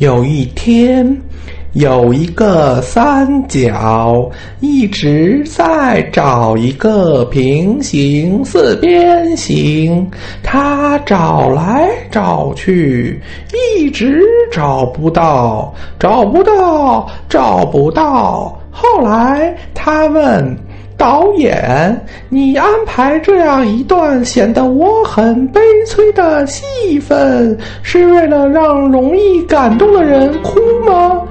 有一天，有一个三角一直在找一个平行四边形，他找来找去，一直找不到，找不到，找不到。后来他问。导演，你安排这样一段显得我很悲催的戏份，是为了让容易感动的人哭吗？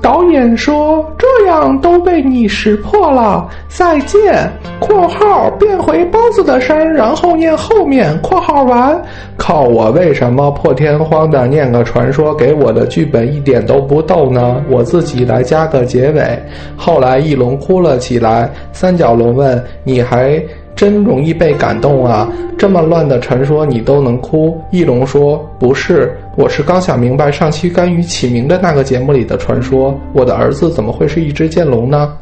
导演说：“这样都被你识破了。”再见。（括号变回包子的声，然后念后面。）（括号完）靠！我为什么破天荒的念个传说？给我的剧本一点都不逗呢？我自己来加个结尾。后来翼龙哭了起来。三角龙问：“你还？”真容易被感动啊！这么乱的传说你都能哭？翼龙说：“不是，我是刚想明白上期关于起名的那个节目里的传说。我的儿子怎么会是一只剑龙呢？”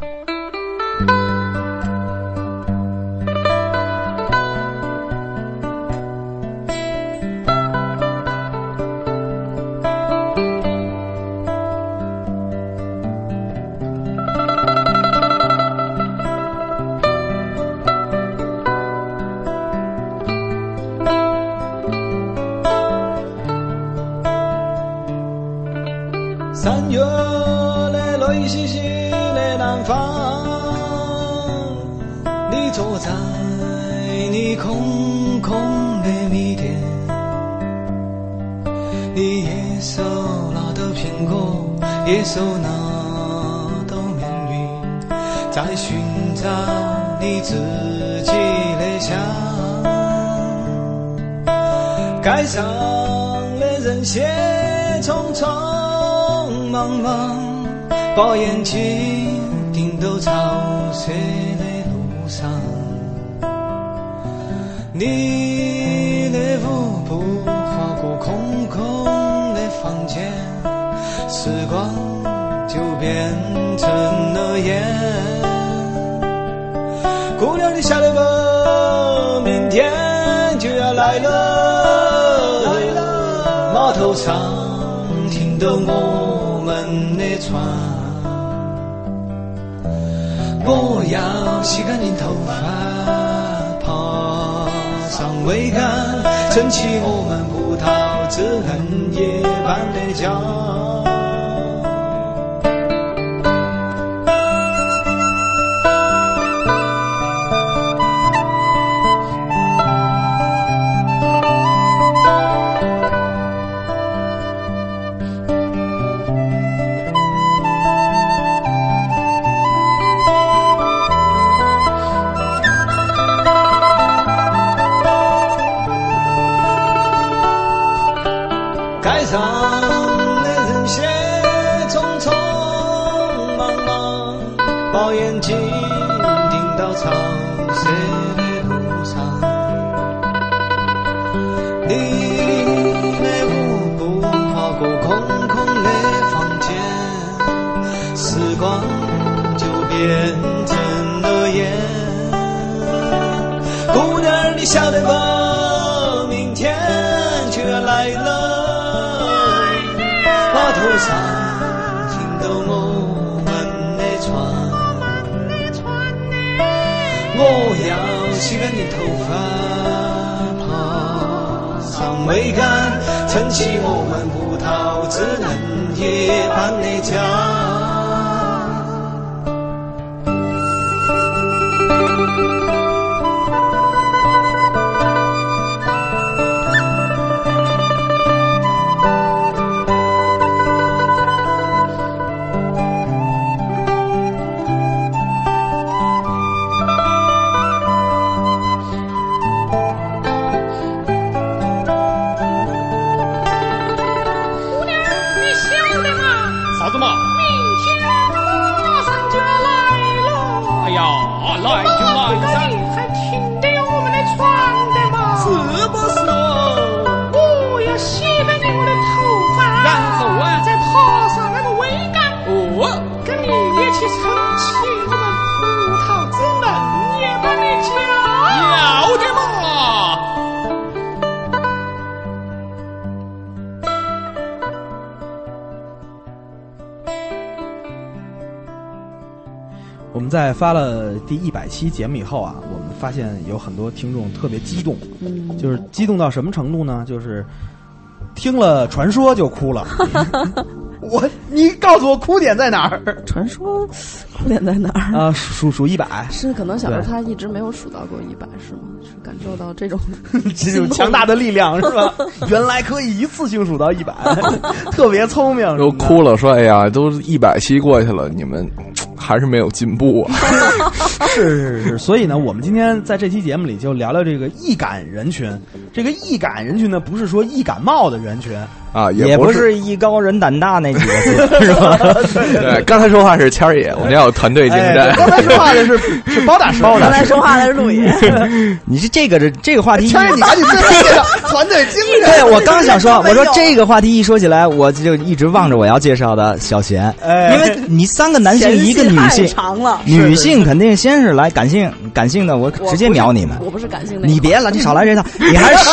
匆匆。茫茫，把眼睛盯到潮湿的路上。你的舞步划过空空的房间，时光就变成了烟。姑娘，你晓得不？明天就要来了来了，码头上我。们的船，我要洗干净头发，爬上桅杆，撑起我们葡萄枝嫩叶般的家。撑起我们葡萄枝嫩叶般的家。在发了第一百期节目以后啊，我们发现有很多听众特别激动，嗯，就是激动到什么程度呢？就是听了传说就哭了。我，你告诉我哭点在哪儿？传说哭点在哪儿？啊，数数一百，是可能小时候他一直没有数到过一百，是吗？是感受到这种 这种强大的力量是吧？原来可以一次性数到一百，特别聪明，都哭了，说：“哎呀，都一百期过去了，你们还是没有进步啊 是是是，所以呢，我们今天在这期节目里就聊聊这个易感人群。这个易感人群呢，不是说易感冒的人群，！”啊，也不不是艺高人胆大那几个字，是吧？对，刚才说话是谦儿爷，我们要有团队精哎，神。刚才说话的是 是包大师，包刚才说话的是陆爷，你是这个这这个话题，谦儿，你赶紧自己介绍团队精神。对我刚想说，我说这个话题一说起来，我就一直望着我要介绍的小贤，哎因为你三个男性一个女性，长了，女性肯定先是来感性，感性的我我直接秒你们。我不是感性的，你别了，你少来这套，你还是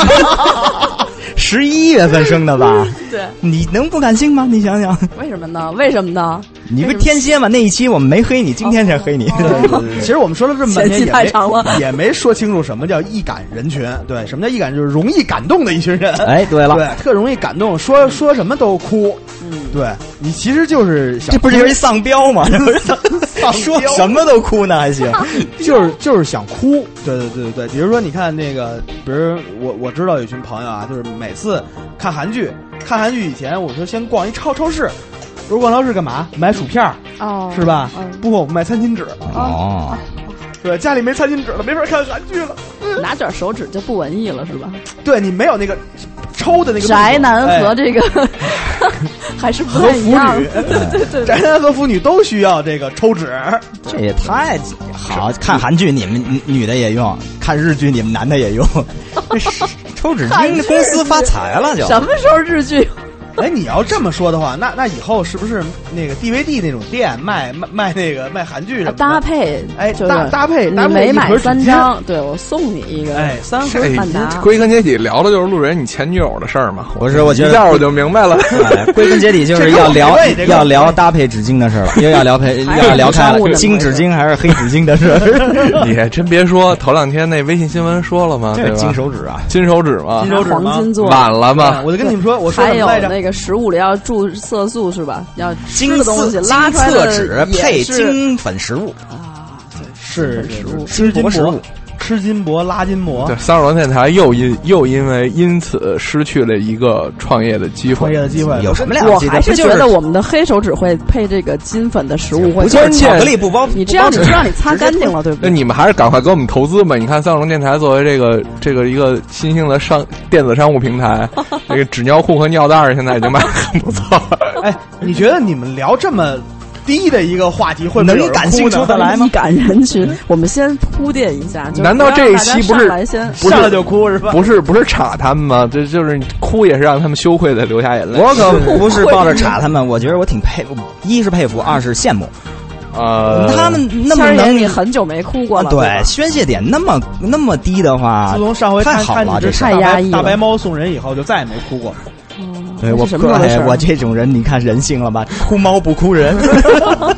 十十一月份生的吧？对，你能不感性吗？你想想，为什么呢？为什么呢？你不是天蝎吗？那一期我们没黑你，今天才黑你。其实我们说了这么半天，也太长了没也没说清楚什么叫易感人群。对，什么叫易感？就是容易感动的一群人。哎，对了，对，特容易感动，说说什么都哭。嗯，对你其实就是想，这不是就是一丧彪吗？丧说彪什么都哭呢，还行。就是就是想哭。对对对对对，比如说你看那个，比如我我知道有一群朋友啊，就是每次看韩剧，看韩剧以前我说先逛一超超市，不是逛超市干嘛？买薯片儿哦，是吧？嗯不，我们卖餐巾纸。哦，对，家里没餐巾纸了，没法看韩剧了。拿卷手指就不文艺了，是吧？对你没有那个抽的那个宅男和哎这个 还是不和腐太一样。女，对对宅男和腐女都需要这个抽纸。这也太好看韩剧，你们女女的也用；看日剧，你们男的也用。这是抽纸巾公司发财了就。什么时候日剧？哎，你要这么说的话，那那以后是不是那个 DVD 那种店卖卖卖那个卖韩剧什么的搭？配，哎就是搭搭配你搭配每买一盒三张，对我送你一个。哎，三盒这曼达归根结底聊的就是路人你前女友的事儿嘛。我是我觉得一下我就明白了。哎 归根结底就是要聊要聊搭配纸巾的事儿了，又要聊配要聊开了，金纸巾还是黑纸巾的事儿。你还真别说，头两天那微信新闻说了吗？对吧？这金手指啊，金手指嘛金，手指吗黄金做，晚了哎嘛。我就跟你们说，我说还有什么来着？那个食物里要注色素是吧？要吃金的东西拉出来色的纸配是金粉食物，啊，对，是食物吃金箔食物，吃金箔拉金箔对，，三十多电台又因又因为因此失去了一个创业的机会创业。的机会有什么了我不起的？还是觉得我们的黑手指会配这个金粉的食物会不就是巧克力不包？你这样你就让你擦干净了，对不对？那你们还是赶快给我们投资吧！你看三十多电台作为这个这个一个新兴的商电子商务平台，这个纸尿裤和尿袋儿现在已经卖得很不错了。哎，你觉得你们聊这么低的一个话题，会能感兴哭呢出得来吗易感人群，我们先铺垫一下。难道这一期不是来先不是就哭是吧？不是不是插他们吗？这就是哭也是让他们羞愧的流下眼泪。我可 不是抱着 查他们，我觉得我挺佩服，一是佩服，二是羡慕。呃，他们那么能你很久没哭过了，对宣泄点那么那么低的话自，从上回太好了这太压抑了大白猫送人以后，就再也没哭过。对我这是什么时候的事儿哎我这种人，你看人性了吧？哭猫不哭人，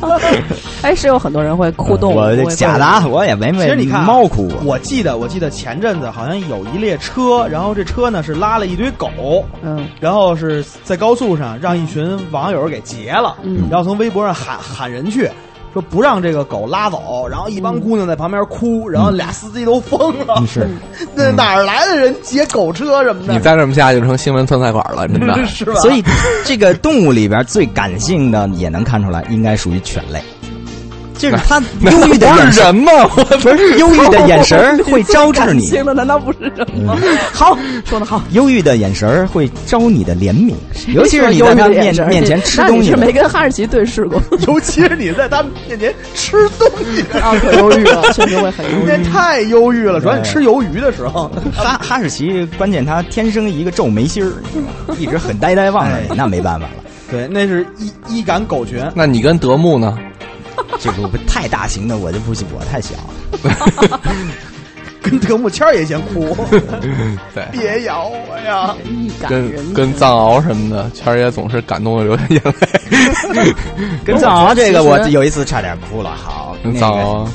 哎，是有很多人会哭动物，我假的啊，我也没没其实你看啊猫哭过。我记得，我记得前阵子好像有一列车，然后这车呢是拉了一堆狗，嗯然后是在高速上让一群网友给劫了，嗯然后从微博上喊喊人去。说不让这个狗拉走，然后一帮姑娘在旁边哭，然后俩司机都疯了。是，那哪儿来的人劫狗车什么的？你再这么下去就成新闻酸菜馆了，真的。是吧？所以这个动物里边最感性的也能看出来，应该属于犬类，就是他忧郁的眼神，是人吗？不是忧郁的眼神会招致你，行了难道不是人吗？好，说的好。忧郁的眼神会招你的怜悯，尤其是你在他面面前吃东西的没跟哈士奇对视过 尤其是你在他面前吃东西，啊？可忧郁了，确实会很忧郁。那太忧郁了。主要你吃鱿鱼的时候，哈哈士奇，关键他天生一个皱眉心儿，一直很呆呆望着你，那没办法了。对，那是一一杆狗群。那你跟德牧呢？这个不太大型的我就不行，我太小。跟德木谦儿也先哭，对，别咬我呀！跟跟藏獒什么的，谦儿也总是感动的流下眼泪。跟藏獒这个，我有一次差点哭了。好，跟藏獒，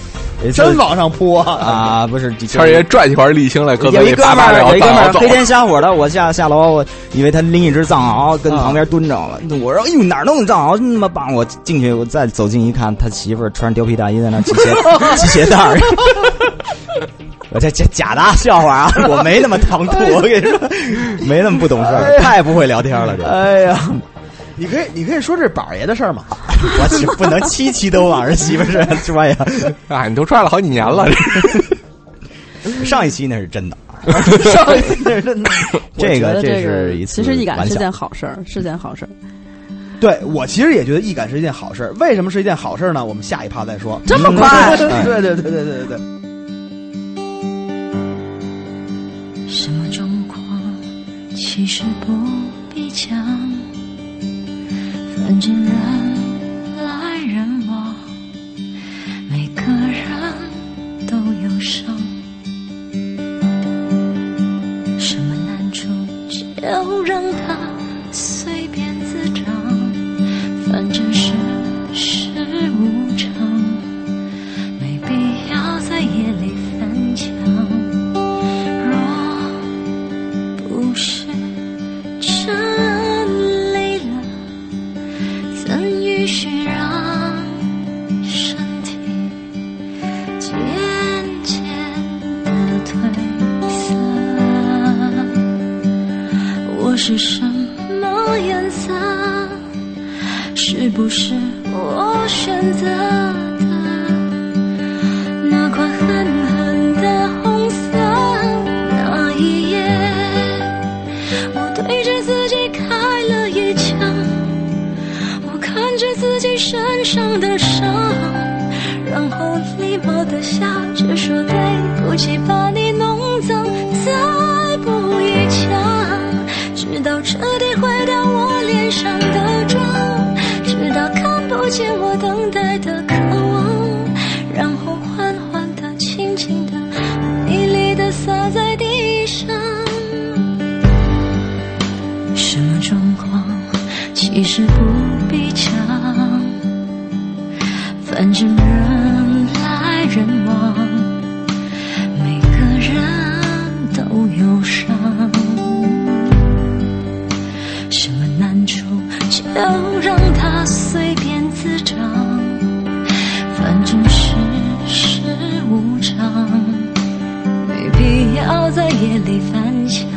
真往上扑啊！啊，不是谦儿爷拽起块沥青来，搁嘴有一哥们儿，有一哥们儿黑天瞎火的，我下下楼，我以为他拎一只藏獒跟旁边蹲着了，我说：“哎呦，哪儿弄的藏獒那么棒？”我进去，我再走近一看，他媳妇儿穿着貂皮大衣在那系鞋 系鞋带儿。我这假假的笑话啊，我没那么唐突，我跟你说，没那么不懂事儿，太不会聊天了，这。哎呀，你可以你可以说这是宝爷的事儿吗？我去，不能期期都往儿媳妇身上拽呀。啊，你都拽了好几年了，上一期那是真的，上一期那是真的。这个这是一次其实易感是件好事儿，是件好事儿。对我其实也觉得易感是一件好事儿。为什么是一件好事儿呢？我们下一趴再说。这么快？对对对对对对对。什么状况其实不必讲，反正人来人往，每个人都有伤。什么难处就让他是我选择的？那款狠狠的红色，那一夜，我对着自己开了一枪，我看着自己身上的伤，然后礼貌的笑着说对不起，把你弄脏，再补一枪，直到彻底毁掉我脸上的妆，见我等待的夜里翻墙。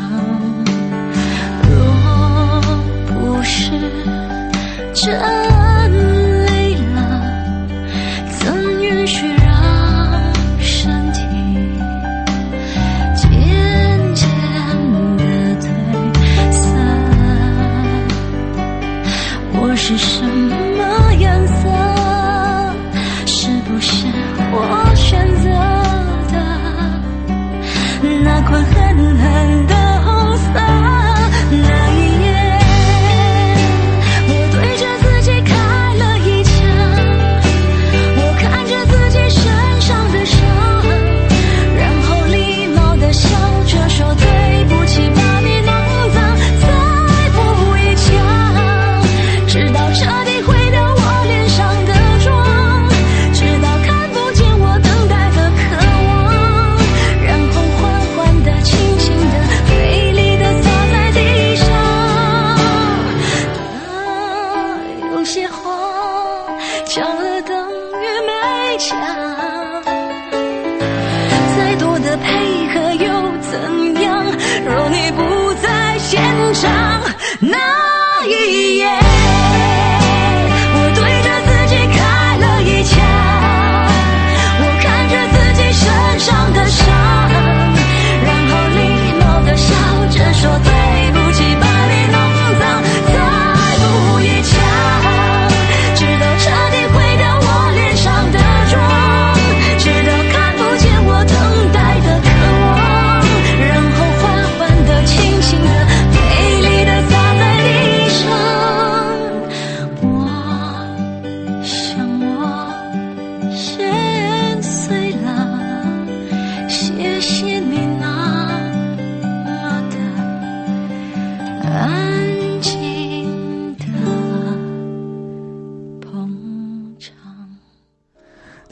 若不是真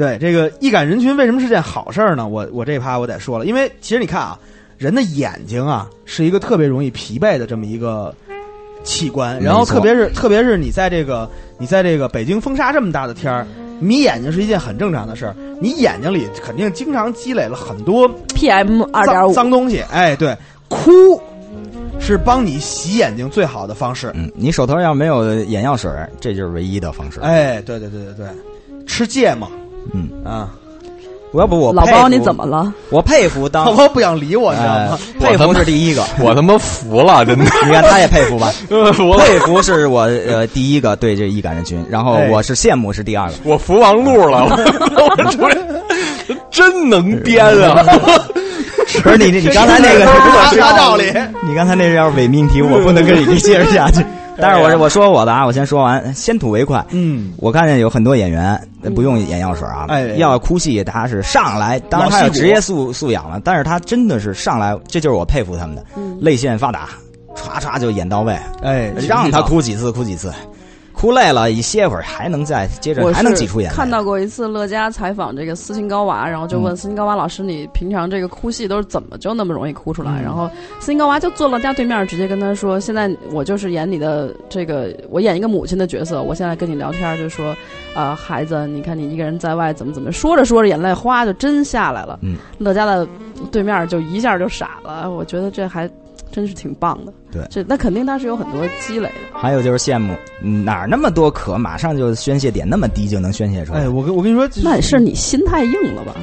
对这个易感人群为什么是件好事儿呢？我我这趴我得说了，因为其实你看啊，人的眼睛啊是一个特别容易疲惫的这么一个器官，然后特别是特别是你在这个你在这个北京风沙这么大的天儿，迷眼睛是一件很正常的事儿，你眼睛里肯定经常积累了很多 PM 二点脏五，脏东西，哎，对，哭是帮你洗眼睛最好的方式，嗯，你手头要没有眼药水，这就是唯一的方式。，哎，对对对对对，吃芥末嗯，啊，我要不我老包你怎么了？我佩服当 老包不想理我，你知道哎吗？佩服是第一个，我他妈服了，真的你看他也佩服吧？佩服是我呃第一个对这易感人群，然后哎我是羡慕是第二个。我服王璐了，真能编啊！不是你你刚才那个啥啥道理？你刚才那是要是伪命题，我不能跟你接着下去。但是我我说我的啊，我先说完，先吐为快。嗯，我看见有很多演员呃不用眼药水啊，哎。要哭戏他是上来，当然他有职业素素养了，但是他真的是上来，这就是我佩服他们的，泪腺发达，唰唰就演到位，哎，让他哭几次哭几次，哭累了一歇会儿还能再接着我还能挤出眼泪。看到过一次乐嘉采访这个斯琴高娃，然后就问斯琴高娃老师：“你平常这个哭戏都是怎么就那么容易哭出来？”然后斯琴高娃就坐乐嘉对面，直接跟他说：“现在我就是演你的这个，我演一个母亲的角色，我现在跟你聊天，就说啊、孩子，你看你一个人在外怎么怎么，说着说着眼泪哗就真下来了。嗯，乐嘉的对面就一下就傻了，我觉得这还真是挺棒的。对这那肯定他是有很多积累的。还有就是羡慕，嗯哪儿那么多渴，马上就宣泄点那么低就能宣泄出来。哎，我跟我跟你说，那也是你心太硬了吧？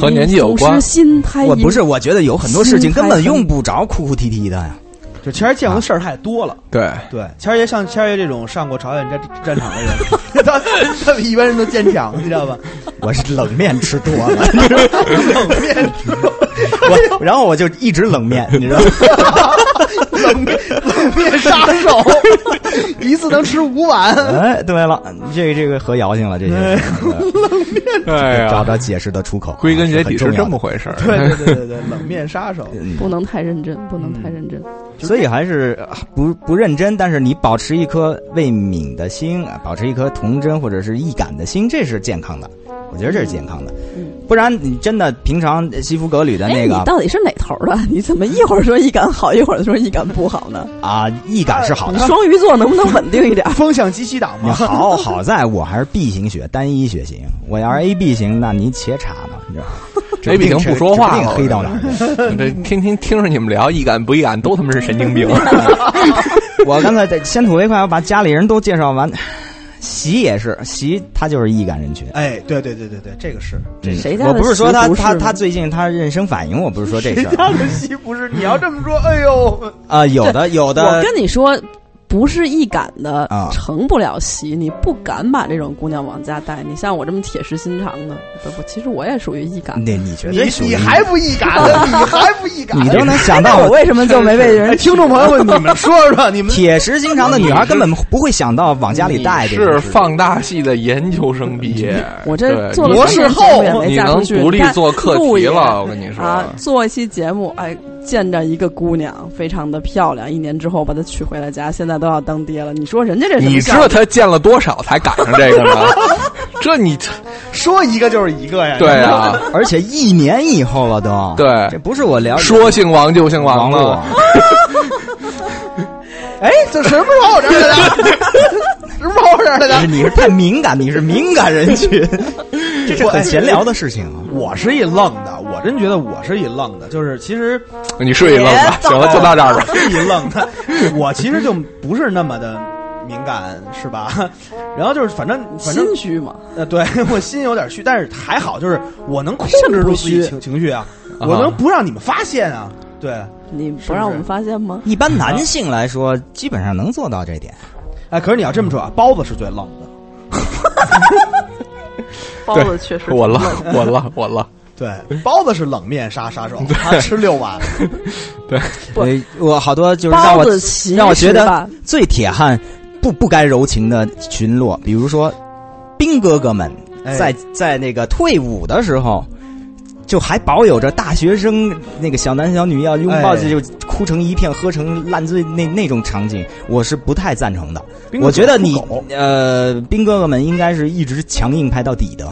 和年纪有关心太硬。我不是，我觉得有很多事情根本用不着哭哭啼啼的呀。就谦儿见过的事儿太多了。对，对，谦儿爷像谦儿爷这种上过朝鲜战战场的人，他他比一般人都坚强，你知道吧？我是冷面吃多了，冷面吃多，我然后我就一直冷面，你知道吗？冷面冷面杀手，一次能吃五碗。哎，对了，这个这个合谣性了，这些哎呀，找到解释的出口。归根结底是这么回事儿。对对对对对，冷面杀手。嗯不能太认真，不能太认真。所以还是呃不不认真，但是你保持一颗未泯的心，啊保持一颗童真或者是易感的心，这是健康的。我觉得这是健康的，嗯不然你真的平常西服革履的哎，那个你到底是哪头的？你怎么一会儿说易感好，一会儿说易感不好呢？啊，易感是好的。双鱼座能不能稳定一点？风向机器党你嘛，好好在我还是 B 型血，单一血型。我要是 AB 型，那你且查呢，你知道吗 AB 型不说话了黑到哪儿去。这听听听着你们聊，易感不易感都他妈是神经病。我刚才在先吐为快，我把家里人都介绍完。习也是，习他就是易感人群。哎，对对对对对，这个是这个。谁家的我不是说他他他最近他妊娠反应，我不是说这事儿谁家的席不是？你要这么说，哎呦，啊，有的有的我跟你说，不是易感的啊成不了席，你不敢把这种姑娘往家带。你像我这么铁石心肠的，不不，其实我也属于易感。那你绝你对属于你还不易感呢？你还不易感？你都能想到 我为什么就没被 哎，人？听众朋友们，你们说说，你们铁石心肠的女孩根本不会想到往家里带这是。放大系的研究生毕业，我这做了博士后。能独立做课题了，我跟你说。啊，做一期节目，哎，见着一个姑娘非常的漂亮，一年之后把她娶回了家，现在都要当爹了。你说人家这你知道他见了多少才赶上这个吗？这 你说一个就是一个呀。对啊，而且一年以后了都。对这不是我了解说姓王就姓王了。，哎，这什么时候跑我这儿来的？什么时候跑我这儿来的？你是太敏感，你是敏感人群，这是很闲聊的事情啊。我是一愣的，我真觉得我是一愣的，就是其实你是一愣的，行了，就到这儿吧。是一愣的。我其实就不是那么的敏感，是吧？然后就是反正反正心虚嘛？呃，对我心有点虚，但是还好，就是我能控制住自己情情绪啊，啊我能不让你们发现啊。对，你不让我们发现吗？一般男性来说，基本上能做到这点。哎，可是你要这么说啊，包子是最愣的。包子确实我了，我了，我了。对，包子是冷面杀杀手，他吃六碗。不呃我好多就是让包我子让我觉得最铁汉不不该柔情的群落，比如说兵哥哥们哎在在那个退伍的时候。就还保有着大学生那个小男小女要拥抱哎。就哭成一片、喝成烂醉那那种场景，我是不太赞成的。我觉得你呃，兵哥哥们应该是一直强硬派到底的，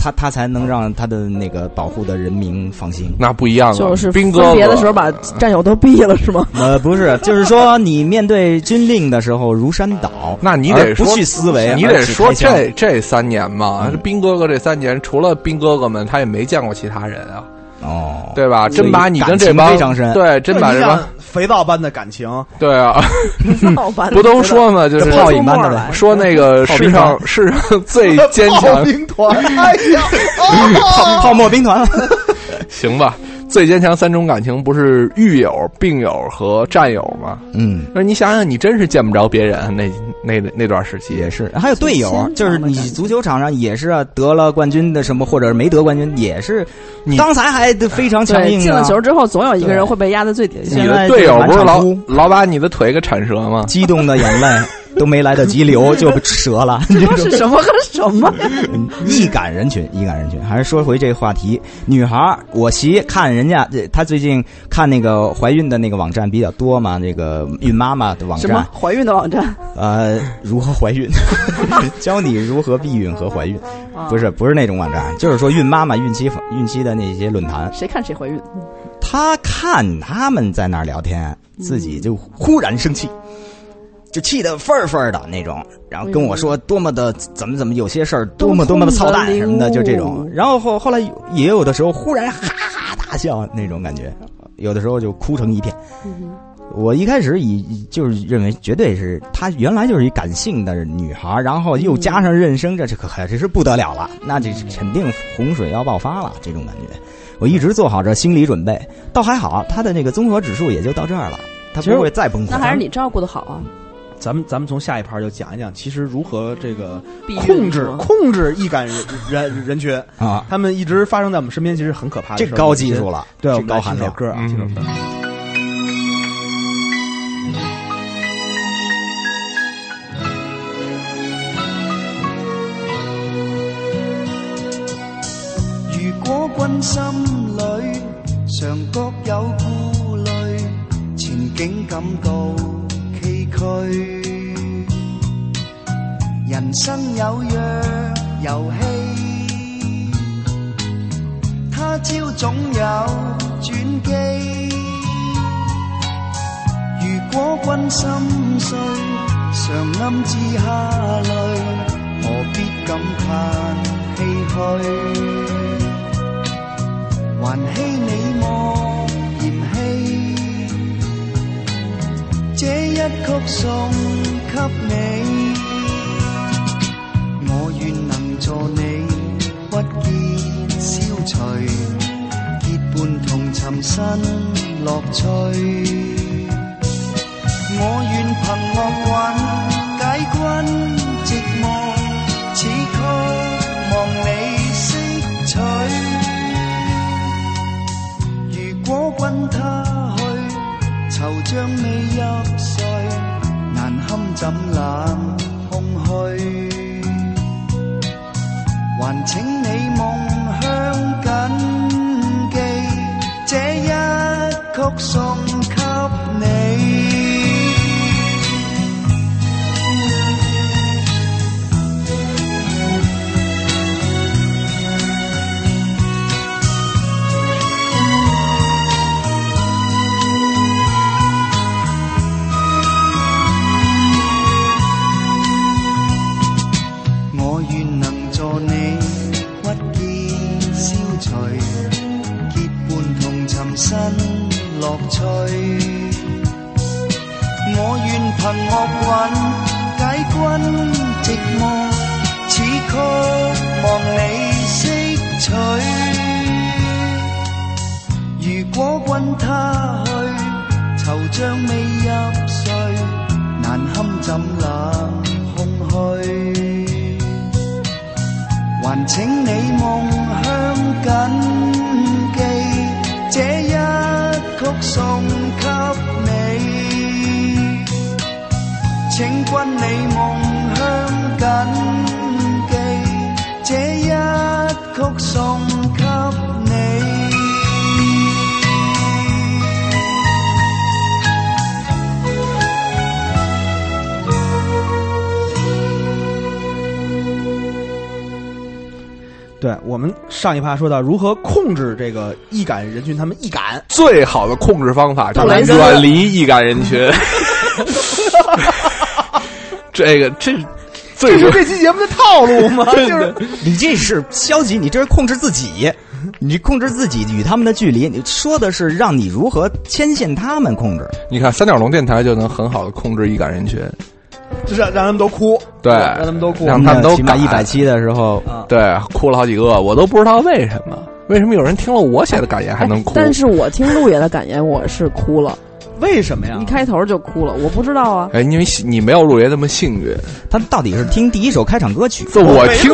他他才能让他的那个保护的人民放心。那不一样了，就是兵哥分别的时候把战友都毙了是吗？呃，不是，就是说你面对军令的时候如山倒，那你得不去思维，你得说这这三年嘛，嗯。兵哥哥这三年，除了兵哥哥们，他也没见过其他人啊，哦，对吧？真把你跟这感帮非常深。对，真把这帮肥皂般的感情，对啊，不都说嘛，就是泡影般的来说那个世上世上最坚炮强，兵团，哎呀，泡泡沫兵团，行吧？最坚强三种感情不是狱友、病友和战友吗？嗯。那你想想，你真是见不着别人，那那那段时期也是，还有队友，就是你足球场上也是啊，得了冠军的什么，或者是没得冠军，也是你刚才还非常强，硬、啊。进了球之后，总有一个人会被压在最底下你。现在的队友不是老老把你的腿给铲折吗？激动的眼泪都没来得及留就折了。这是什么和什么？易感人群，易感人群。还是说回这个话题，女孩，我媳看人家，她最近看那个怀孕的那个网站比较多嘛，那个孕妈妈的网什么站，怀孕的网站？呃，如何怀孕，教你如何避孕和怀孕，啊不是不是那种网站，就是说孕妈妈、孕期孕期的那些论坛。谁看谁怀孕？她看他们在那儿聊天，自己就忽然生气，就气得愤儿愤儿的那种，然后跟我说多么的怎么怎么有些事儿多么多么的操蛋什么的，就这种。然后后后来也有的时候忽然哈哈大笑那种感觉，有的时候就哭成一片。我一开始以就是认为绝对是她原来就是一感性的女孩，然后又加上妊娠，这这可可这是不得了了，那这肯定洪水要爆发了这种感觉。我一直做好这心理准备，倒还好，她的那个综合指数也就到这儿了，她不会再崩溃。那还是你照顾的好啊，咱们咱们从下一盘就讲一讲，其实如何这个控制控制易感人 人人群，啊，他们一直发生在我们身边，其实很可怕。这高技术了，对，我们高含量。听首歌啊，嗯听首歌。如果君心里常覺有顧慮，前景感到人生有若游戏，他朝总有转機。如果君心碎，常暗自下淚，何必感叹唏噓？還希你莫這一曲送給你，我願能助你鬱結消除，結伴同尋新樂趣。我願憑樂韻解君寂寞，此曲望你識取。如果君他去，惆悵未入睡，难堪怎冷。果君他去，惆怅未入睡，难堪怎冷空虚。还请你夢鄉謹記，這一曲送给你。请君你对我们上一趴说到如何控制这个易感人群，他们易感，最好的控制方法就是远离易感人群。这个这最这是这期节目的套路吗？就是你这是消极，你这是控制自己，你控制自己与他们的距离。你说的是让你如何牵线他们控制。你看三角龙电台就能很好的控制易感人群，就是让让他们都哭，对。让他们都哭，让他们都改起码一百期的时候，啊，对，哭了好几个，我都不知道为什么，为什么有人听了我写的感言还能哭？但是我听陆爷的感言，我是哭了，为什么呀？一？开头就哭了，我不知道啊。哎，因为你没有陆爷那么幸运，他到底是听第一首开场歌曲，这我听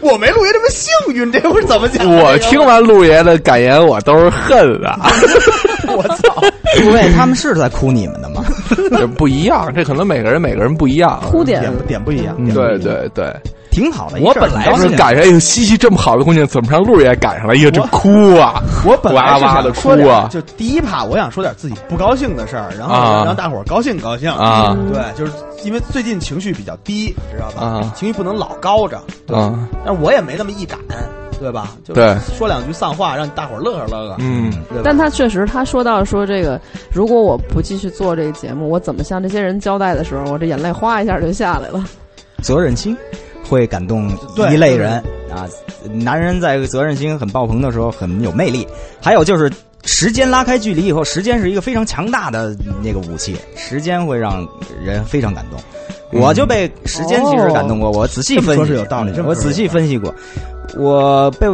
我没陆爷这么幸运，这会儿怎么讲？我听完陆爷的感言，我都是恨啊，我操！诸位他们是在哭你们的吗？这不一样，这可能每个人每个人不一样。哭点点点不一样，对对对，挺好的。我本来是赶上，哎呦，西西这么好的姑娘，怎么上路也赶上了？哎呀，这哭啊！我本来是哇哇地想说点哭啊就第一趴，我想说点自己不高兴的事儿，然后啊让大伙儿高兴高兴啊对，就是因为最近情绪比较低，知道吧？啊情绪不能老高着，啊，但我也没那么易感，对吧？就对说两句丧话，让大伙儿乐呵乐呵，嗯，但他确实，他说到说这个，如果我不继续做这个节目，我怎么向这些人交代的时候，我这眼泪哗一下就下来了。责任心会感动一类人啊。男人在责任心很爆棚的时候很有魅力。还有就是时间拉开距离以后，时间是一个非常强大的那个武器，时间会让人非常感动。嗯我就被时间其实感动过，我仔细分析说是有道理我仔细分析过，我被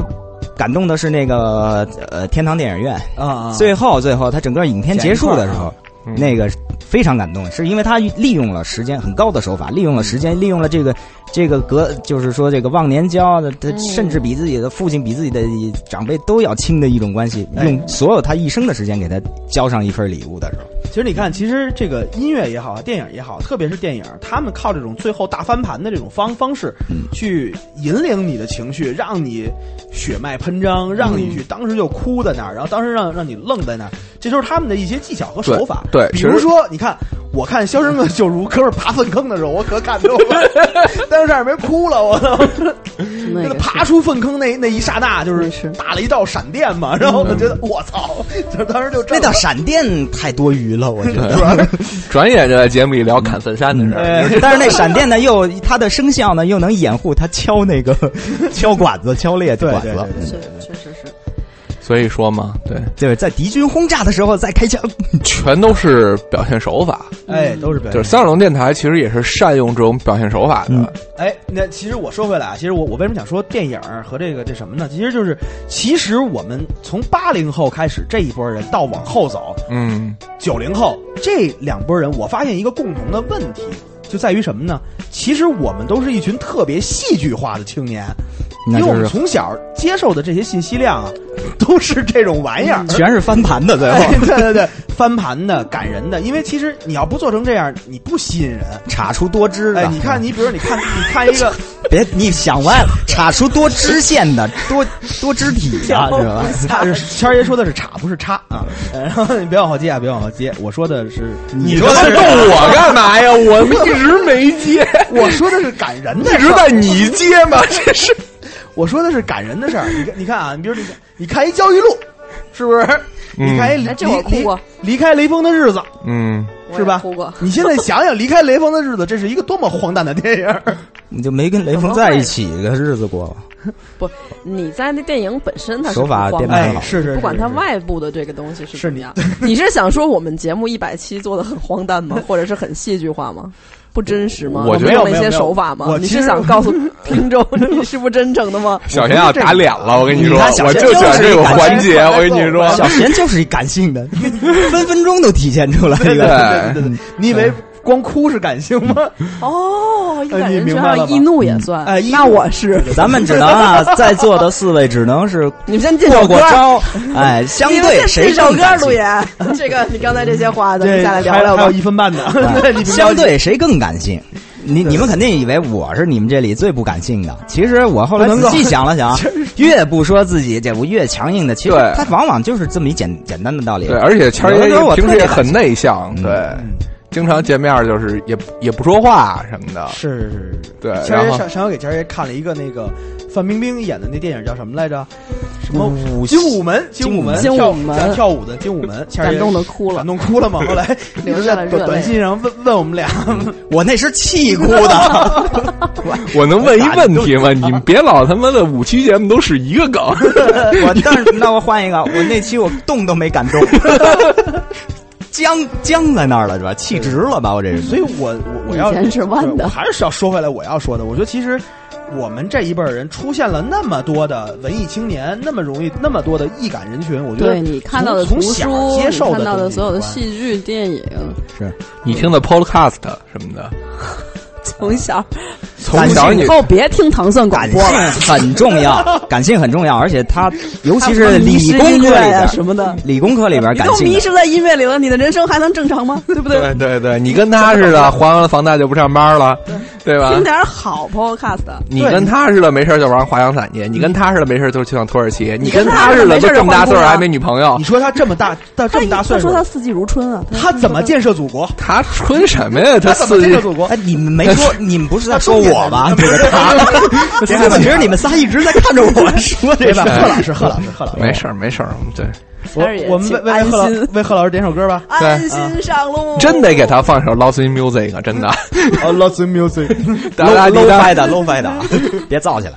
感动的是那个呃天堂电影院，啊啊，最后最后他整个影片结束的时候，嗯。那个非常感动，是因为他利用了时间很高的手法，利用了时间，利用了这个这个隔，就是说这个忘年交的，他嗯。甚至比自己的父亲、比自己的长辈都要亲的一种关系，哎。用所有他一生的时间给他交上一份礼物的时候，其实你看，其实这个音乐也好，电影也好，特别是电影，他们靠这种最后大翻盘的这种方方式，嗯。去引领你的情绪，让你血脉喷张，让你去当时就哭在那儿，然后当时让让你愣在那儿，这就是他们的一些技巧和手法。对对比如说，你看，我看《肖申克救赎》哥们儿爬粪坑的时候，我可感动了，但是差点没哭了，我操！那个爬出粪坑那那一刹那，就是是。打了一道闪电嘛，然后我觉得我操，就是当时就那道道闪电太多余了，我觉得。转眼就在节目里聊砍坟山的事儿。哎但是那闪电呢，又它的声效呢，又能掩护他敲那个敲管子、敲裂对管子。对对对是确实是。所以说嘛，对，对，在敌军轰炸的时候再开枪。全都是表现手法。哎，都是表现就是三角龙电台其实也是善用这种表现手法的。嗯哎，那其实我说回来啊，其实我我为什么想说电影和这个这什么呢？其实就是，其实我们从八零后开始这一波人到往后走，嗯九零后这两拨人，我发现一个共同的问题，就在于什么呢？其实我们都是一群特别戏剧化的青年，因为我们从小接受的这些信息量啊，都是这种玩意儿。全是翻盘的，最后哎，对对对，翻盘的、感人的，因为其实你要不做成这样，你不吸引人。插出多枝的。哎，你看，你比如说，你看，你看一个，别你想歪了，插出多支线的多多肢体啊，是吧？他是谦儿爷说的是叉，不是叉啊。呃然后你别往后接啊，别往后接。我说的是，你说他逗 我干嘛呀？我们一直没接，我说的是感人的一直在你接吗？这是我说的是感人的事儿。你看，你看啊，你比如你看，你看一焦裕禄，是不是？嗯你看一离哎这我哭过离离开雷锋的日子，嗯，是吧哭过。你现在想想，离开雷锋的日子，这是一个多么荒诞的电影。你就没跟雷锋在一起的日子过吗？不，你在那电影本身它是手法不荒编排好，哎是是，不管它外部的这个东西是是你怎么样，你是想说我们节目一百期做的很荒诞吗？或者是很戏剧化吗？不真实吗？我觉得没有那些手法吗？你是想告诉 听众你是不真诚的吗？小贤要打脸了，我跟你说我就喜欢这个环节，我跟你说，小贤就是一感性的，分分钟都体现出来这对个。对对对对，你以为光哭是感性吗？哦，一感人明白了吗群还有易怒也算。哎易怒那我是咱们只能啊，在座的四位只能是你们先进过首歌过，招，哎，相对谁进首歌更感，性陆爷。这个你刚才这些话，咱们这下来聊聊吧还还有。一分半的，相对谁更感性？你你们肯定以为我是你们这里最不感性的，其实我后来仔细想了想，越不说自己这不越强硬的，其实对它往往就是这么一简简单的道理。对，而且谦儿爷平时也很内向，嗯对，经常见面就是也也不说话什么的，是是是。对，前上上回给前儿爷看了一个那个范冰冰演的那电影叫什么来着？什么武精武门？精武门？精武跳门讲跳舞的精武门，感动的哭了感。动哭了吗。后来留下短短信上问问我们俩，我那是气哭的。我能问一问题吗？你们别老他妈的五期节目都是一个梗，我但是那我换一个，我那期我动都没敢动，僵僵在那儿了是吧？气直了吧？我这是。所以我我我要以前是弯的还是要说回来我要说的。我觉得其实我们这一辈人出现了那么多的文艺青年，那么容易那么多的易感人群，我觉得对你看到的从从小，接受的看到的的所有的戏剧、电影，是你听的 podcast 什么的，从小从小你以后别听糖蒜广感播很重要，感性很重要，而且他尤其是理工科里边，什么的。理工科里边你感性的。都迷失在音乐里了，你的人生还能正常吗？对不对？对对对，你跟他似的，还完了房贷就不上班了，对吧听？点好 podcast，你跟他似的没事就玩滑翔伞去，你跟他似的没事就去趟土耳其，你跟跟他他似的就这么大岁数还没女朋友你，说他这么大到这么大岁数他说，他四季如春啊，他怎么建设祖国？他春什么呀？他他怎么四季建设祖国？哎，你们没说，你们不是在说我吗？这个他，别我觉得你们仨一直在看着我说这对吧？贺老师，贺老师，贺老师，没事儿没事儿，对，我我们为为安贺老心为贺老师点首歌吧。安心上路。真得给他放首 Lost in Music，真的。哦，Lost in Music，哒哒 low low 哒 fi 的 low 的啊，别造起来。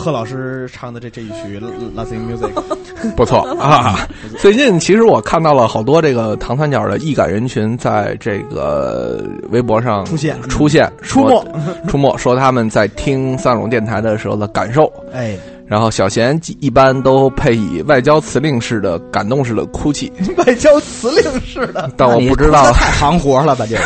贺老师唱的这这一曲 《Nothing Music 》，不错啊。最近其实我看到了好多这个唐三角的易感人群在这个微博上出现出现出没出没，说他们在听三种电台的时候的感受。哎，然后小贤一般都配以外交辞令式的感动式的哭泣，外交辞令式的，但我不知道太行活了吧？这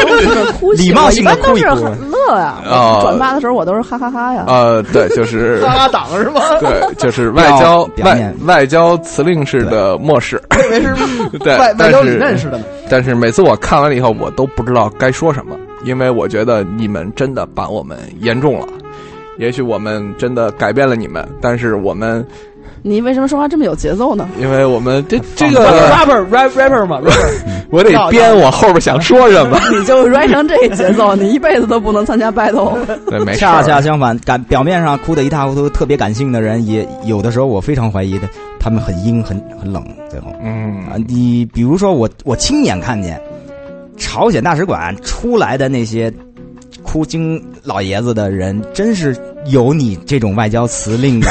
哭泣礼貌一性的哭一哭般都是很乐呀，哦我转发的时候我都是哈哈哈呀。呃，对，就是 哈哈党是吗？对，就是外交外外交辞令式的漠视。我以为是对外外交但是理论似的呢。但是每次我看完了以后，我都不知道该说什么，因为我觉得你们真的把我们严重了。也许我们真的改变了你们，但是我们，你为什么说话这么有节奏呢？因为我们这 这个，rapper rap rapper 嘛 我得编我后边想说什么。你就 rap 成这节奏，你一辈子都不能参加 battle。对，没恰。恰相反，感表面上哭得一塌糊涂、特别感性的人，也有的时候我非常怀疑的，他们很阴、很很冷。最后嗯啊，你比如说我，我亲眼看见朝鲜大使馆出来的那些哭京老爷子的人，真是有你这种外交辞令的，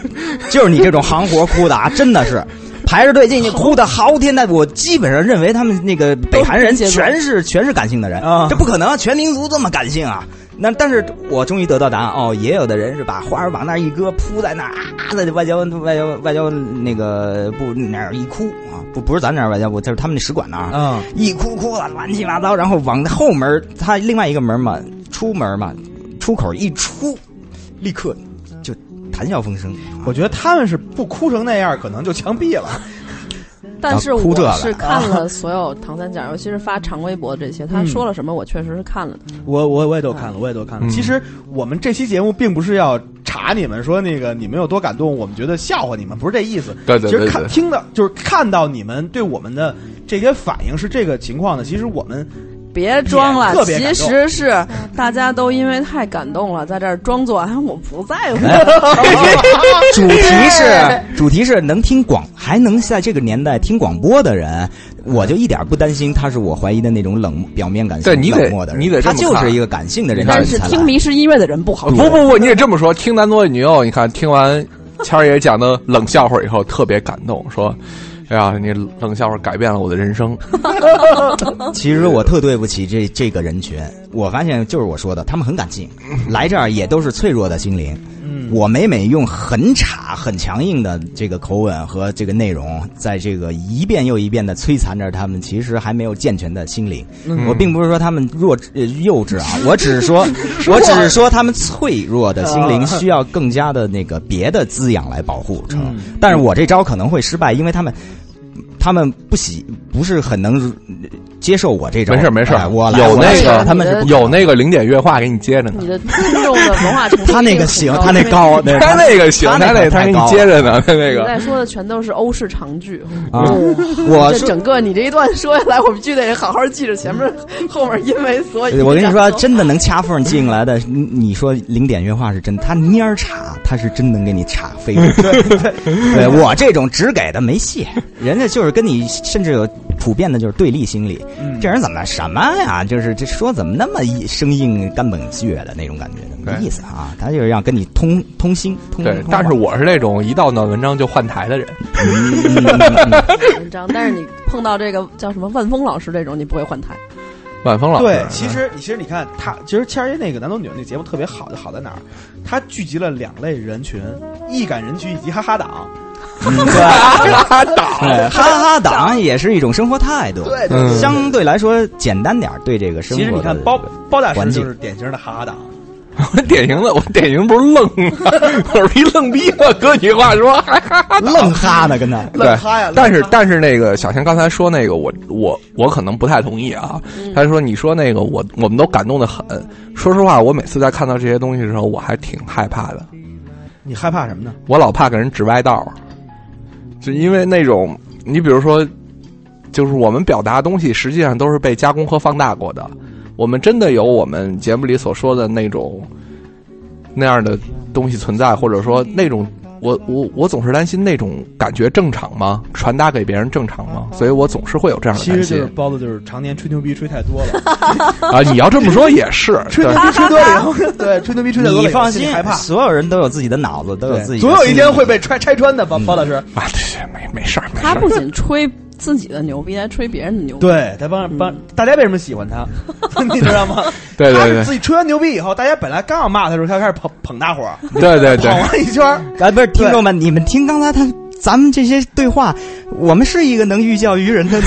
就是你这种行活哭的啊，真的是。排着队进去哭的嚎天呐！我基本上认为他们那个北韩人全是全是感性的人啊这不可能，全民族这么感性啊！那但是我终于得到答案哦，也有的人是把花儿往那儿一搁，扑在那儿啊，在外交外交外交那个部那儿一哭啊，不不是咱这儿外交部，就是他们那使馆那儿啊，啊，一哭哭的乱七八糟，然后往后门，他另外一个门嘛，出门嘛，出口一出，立刻就谈笑风生。我觉得他们是不哭成那样，可能就枪毙了。但是我是看了所有唐三角，尤其是发长微博这些，他嗯说了什么，我确实是看了的。我我我也都看了，我也都看了。嗯其实我们这期节目并不是要查你们说那个你们有多感动，我们觉得笑话你们，不是这意思。对对其实，看听到就是看到你们对我们的这些反应是这个情况的，其实我们别装了其实是大家都因为太感动了，在这儿装作啊我不在乎。主题是主题是能听广，还能在这个年代听广播的人，我就一点不担心他是我怀疑的那种冷表面感性对你得冷漠的人，他就是一个感性的人但是听迷失音乐的人不好。不不不，你得这么说。听男左女右，你看听完谦儿爷讲的冷笑话以后，特别感动，说：“哎呀，你冷笑话改变了我的人生。其实我特对不起这这个人群，我发现就是我说的，他们很感性，来这儿也都是脆弱的心灵。嗯，我每每用很差、很强硬的这个口吻和这个内容，在这个一遍又一遍的摧残着他们，其实还没有健全的心灵。嗯我并不是说他们弱幼稚啊，我只是说，我只是说他们脆弱的心灵需要更加的那个别的滋养来保护成。嗯但是我这招可能会失败，因为他们。他们不喜不是很能呃接受我这”招，没事没事哎，我来有那个他们是有那个零点乐话给你接着呢你。的尊重的文化程度，他那个行，他那。高，对他那个行，他他那他给你接着呢，他那个。你在说的全都是欧式长句，啊，我整个你这一段说下来，我们就得好好记着前面、后面，因为所以。我跟你说，真的能掐缝进来的，你 你说零点乐话是真，他蔫儿插，他是真能给你插飞。对我这种只给的没戏，人家就是跟你甚至有普遍的就是对立心理。嗯这人怎么什么呀？就是这说怎么那么一生硬、干本血的那种感觉，没意思啊！他就是要跟你通通心，通对通，但是我是那种一到暖文章就换台的人。文章，但是你碰到这个叫什么万峰老师这种，你不会换台。万峰老师，对，其实其实你看他，其实谦儿爷那个男左女右那个节目特别好，就好在哪儿？他聚集了两类人群，易感人群以及哈哈党。哈哈党，哈哈党也是一种生活态度，对相对来说简单点儿，对这个生活。其实你看包包大环境师就是典型的哈哈党。我典型的，我典型不是愣，我是一愣逼我。搁你话说，哈哈愣哈呢，跟他。愣哈呀！但是但是那个小强刚才说那个，我我我可能不太同意啊。他说你说那个我我们都感动的很。说实话，我每次在看到这些东西的时候，我还挺害怕的。你害怕什么呢？我老怕给人指歪道，就因为那种你比如说，就是我们表达的东西实际上都是被加工和放大过的。我们真的有我们节目里所说的那种那样的东西存在，或者说那种我我我总是担心那种感觉正常吗？传达给别人正常吗？所以我总是会有这样的担其实就是心包子就是常年吹牛逼吹太多了，啊。你要这么说也是，吹牛逼吹多了以后，对，吹牛逼吹太多了，你放心害怕，，所有人都有自己的脑子，都有自己总有一天会被拆拆穿的，包包老师。啊，对，没没事儿，没事儿。他不仅吹自己的牛逼，还吹别人的牛逼。对，他帮帮大家为什么喜欢他，你知道吗？对对对他自己吹完牛逼以后，大家本来刚要骂他的时候，他开始捧捧大伙儿，对对对捧，完一圈儿，啊，不是听众们，你们听刚才他咱们这些对话，我们是一个能寓教于人的，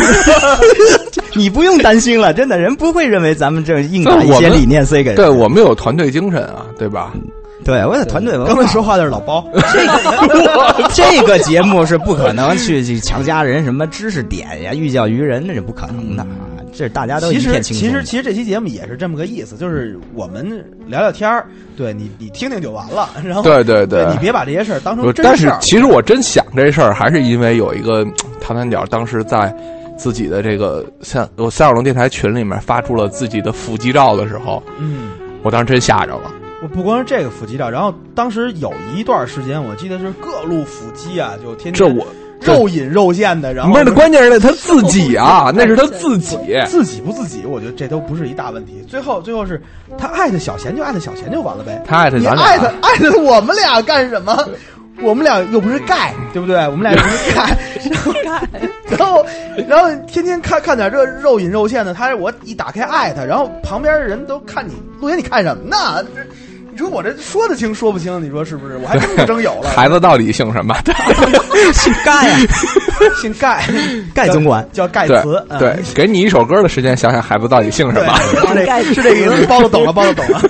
你不用担心了，真的，人不会认为咱们这硬把一些理念塞给人。对我们有团队精神啊，对吧？对，我有团队文化。刚才说话的是老包，这个节目是不可能去去强加人什么知识点呀、寓教于人，那是不可能的啊！这是大家都一其实片轻松的。其实其实这期节目也是这么个意思，就是我们聊聊天儿，对你你听听就完了，然后对对对你别把这些事儿当成但真事儿。是其实我真想这事儿，还是因为有一个唐三角当时在自己的这个三我三角龙电台群里面发出了自己的腹肌照的时候，嗯，我当时真吓着了。我不光是这个腹肌照，然后当时有一段时间，我记得是各路腹肌啊，就天天这我肉隐肉现的，然后不是，那关键是他自己啊，那是他自己。自己不自己，我觉得这都不是一大问题。最后最后是他艾特小贤就艾特小贤就完了呗。他艾特你咱俩，艾特艾特我们俩干什么？我们俩又不是盖，对不对？我们俩又不是盖，然后然后天天看看点这肉隐肉现的，他我一打开艾特，然后旁边人都看你陆岩，你看什么呢？这你说我这说得清说不清，你说是不是？我还真不真有了。孩子到底姓什么？姓盖呀，姓盖，盖总管。叫盖对茨，嗯对，给你一首歌的时间，想想孩子到底姓什么。对，是这是这个意思。包了懂了，包了懂了。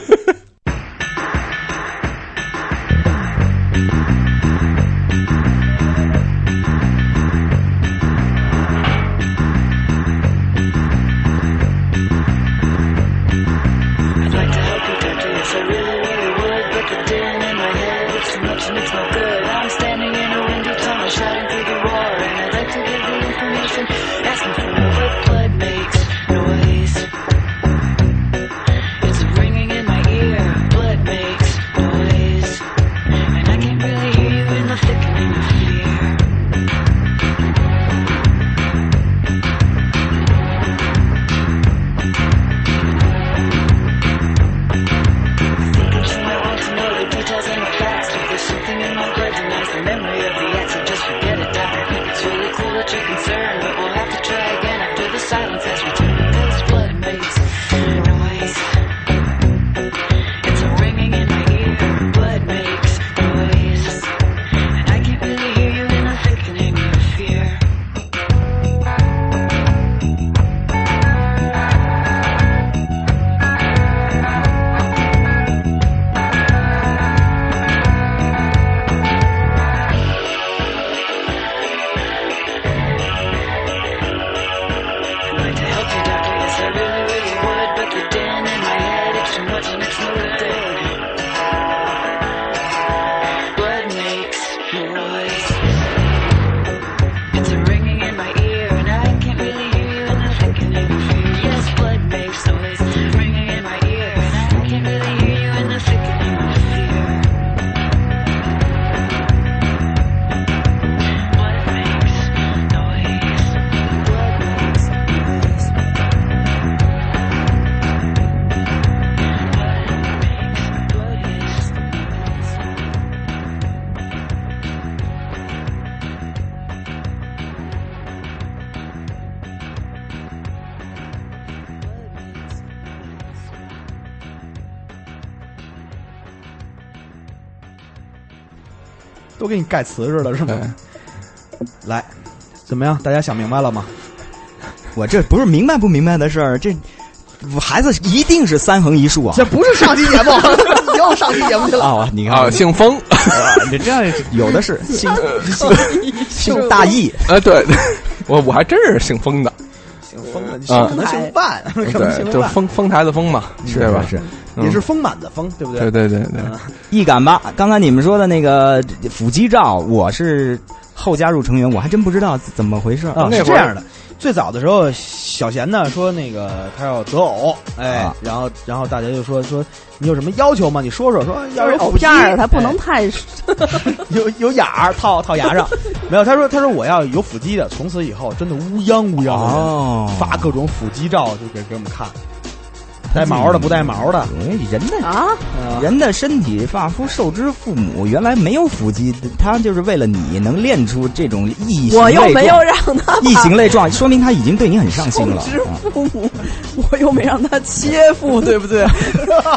给你盖瓷似的，是对。吗？来，怎么样？大家想明白了吗？我这不是明白不明白的事儿，这孩子一定是三横一竖啊！这不是上期节目，你 又上期节目去了。啊，你看啊，姓封，你这样有的是姓姓姓大义，啊，对，我我还真是姓封的，姓封的，可能姓范，可能对，就是姓范，丰丰台的丰嘛，是吧？是嗯也是丰满的丰，对不对？对对对对，易感吧？刚才你们说的那个腹肌照，我是后加入成员，我还真不知道怎么回事。啊，那是这样的，最早的时候，小贤呢说那个他要择偶，哎，啊。然后然后大家就说说你有什么要求吗？你说说说要有偶腹肌片儿它不能哎。太 有有眼儿套套牙上，没有。他说他说我要有腹肌的，从此以后真的乌泱乌泱的发各种腹肌照，就给给我们看，带毛的不带毛的，哎人的啊，人的身体发肤受之父母，原来没有腹肌，他就是为了你能练出这种异形我又类状没有让他异形类状，说明他已经对你很上心了。受之啊父母，我又没让他切腹，对不对？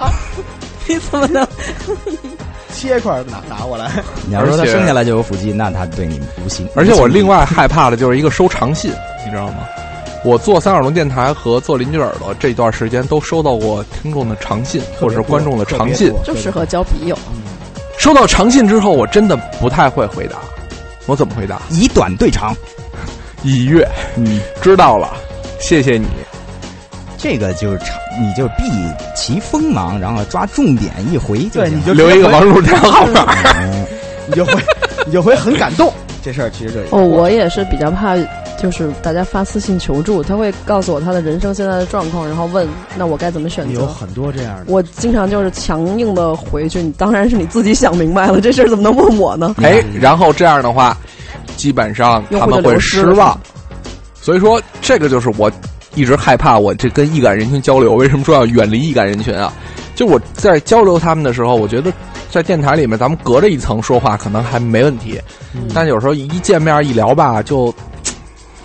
你怎么能？切块儿拿拿过来。你要说他生下来就有腹肌，那他对你无心。而且我另外外害怕的就是一个收长信，你知道吗？我做三耳龙电台和做邻居耳朵这段时间都收到过听众的长信或者是观众的长信，就适合交笔友。收到长信之后，我真的不太会回答。我怎么回答？以短对长，以阅，嗯，知道了，谢谢你。这个就是长，你就避其锋芒，然后抓重点一回就对，行你就留一个王叔电话号码。嗯你就会你就会很感动。这事儿其实就哦，我也是比较怕，就是大家发私信求助，他会告诉我他的人生现在的状况，然后问那我该怎么选择。有很多这样的。我经常就是强硬的回去，你当然是你自己想明白了，这事儿怎么能问我呢？哎，然后这样的话，基本上他们会失望。所以说，这个就是我一直害怕我这跟易感人群交流。为什么说要远离易感人群啊？就我在交流他们的时候，我觉得在电台里面，咱们隔着一层说话可能还没问题，但有时候一见面一聊吧，就，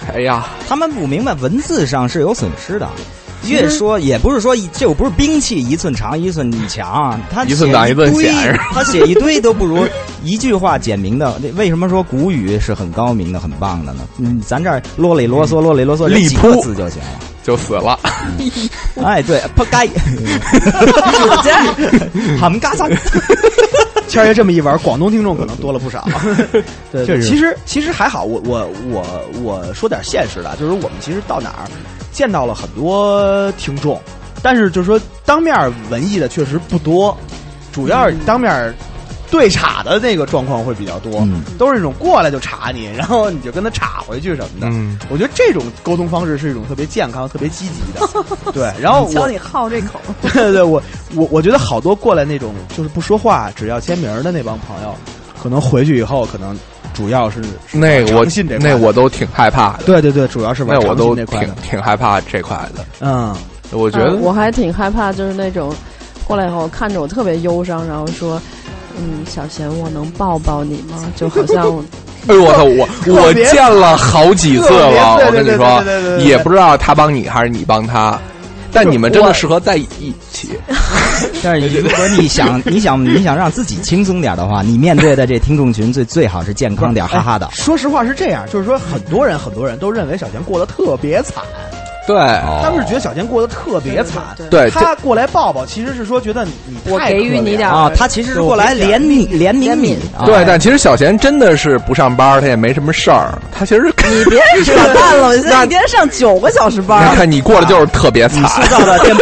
哎呀，他们不明白文字上是有损失的。越说也不是说一这又不是兵器一寸长一寸强，他一寸长一寸写险 他写一堆都不如一句话简明的。为什么说古语是很高明的、很棒的呢？嗯，咱这儿啰里啰嗦、啰里啰嗦，力几个字就行了。就死了。哎，对，扑街，喊嘎赞。谦儿爷这么一玩，广东听众可能多了不少。对，确实其实其实还好。我我我我说点现实的，就是我们其实到哪儿见到了很多听众，但是就是说当面文艺的确实不多，主要是当面对岔的那个状况会比较多，嗯都是那种过来就查你，然后你就跟他岔回去什么的。嗯，我觉得这种沟通方式是一种特别健康、特别积极的。对，然后我瞧你好这口，对对对，我我我觉得好多过来那种就是不说话，只要签名的那帮朋友，可能回去以后可能主要是是那个我长信这那我都挺害怕的，对对对，主要是那我都。挺挺害怕这块的。嗯，我觉得啊我还挺害怕，就是那种过来以后看着我特别忧伤，然后说。嗯，小贤，我能抱抱你吗？就好像 哎呦我操！我我见了好几次了，我跟你说也不知道他帮你还是你帮他，但你们真的适合在一起。但是如果你想 你想你想让自己轻松点的话，你面对的这听众群最最好是健康点，哈哈的哎。说实话是这样，就是说很多人很多人都认为小贤过得特别惨，对，他们是觉得小贤过得特别惨。对他过来抱抱，其实是说觉得你你我给太可怜予你点啊，他其实是过来怜悯怜悯你，啊。对，但其实小贤真的是不上班，他也没什么事儿，他其实你别 扯淡了，我现在一天上九个小时班你班，看你过得就是特别惨。塑惨。造的电，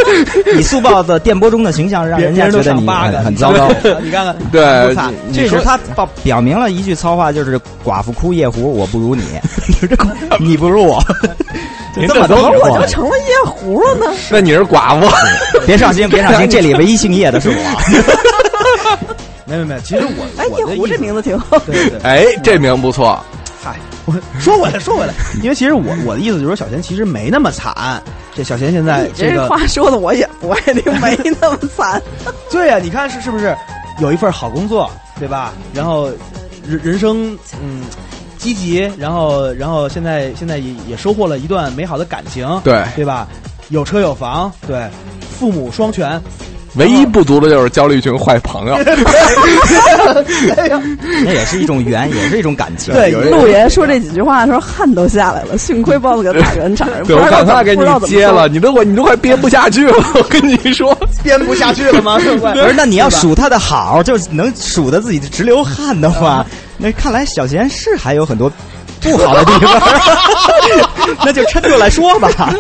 你塑造的电波中的形象，让人家觉得你很糟糕。你看看，对这是他表表明了一句糙话，就是“寡妇哭夜壶，我不如你，你不如我”，就这么都多我就成了夜壶了呢。那你是寡妇，别上心，别上心，这里唯一姓叶的是我。没有没有，其实我哎，夜壶这名字挺好。对对对，哎，这名不错。嗨，我说回来说回来，因为其实我我的意思就是说，小贤其实没那么惨。这小贤现在你这这个话说的我也不爱听，没那么惨。对呀、你看是是不是有一份好工作，对吧？然后人人生嗯积极，然后然后现在现在也也收获了一段美好的感情，对，对吧？有车有房，对，父母双全，唯一不足的就是交了一群坏朋友。那也是一种缘，也是一种感情。对陆爷说这几句话的时候，汗都下来了。幸亏包子给打圆场，不对，我然赶快给你不知道怎么接了，你都快你都快憋不下去了。我跟你说，编不下去了吗？是不不是，那你要数他的好，就能数得自己直流汗的话，那看来小贤是还有很多不好的地方，那就抻出来说吧。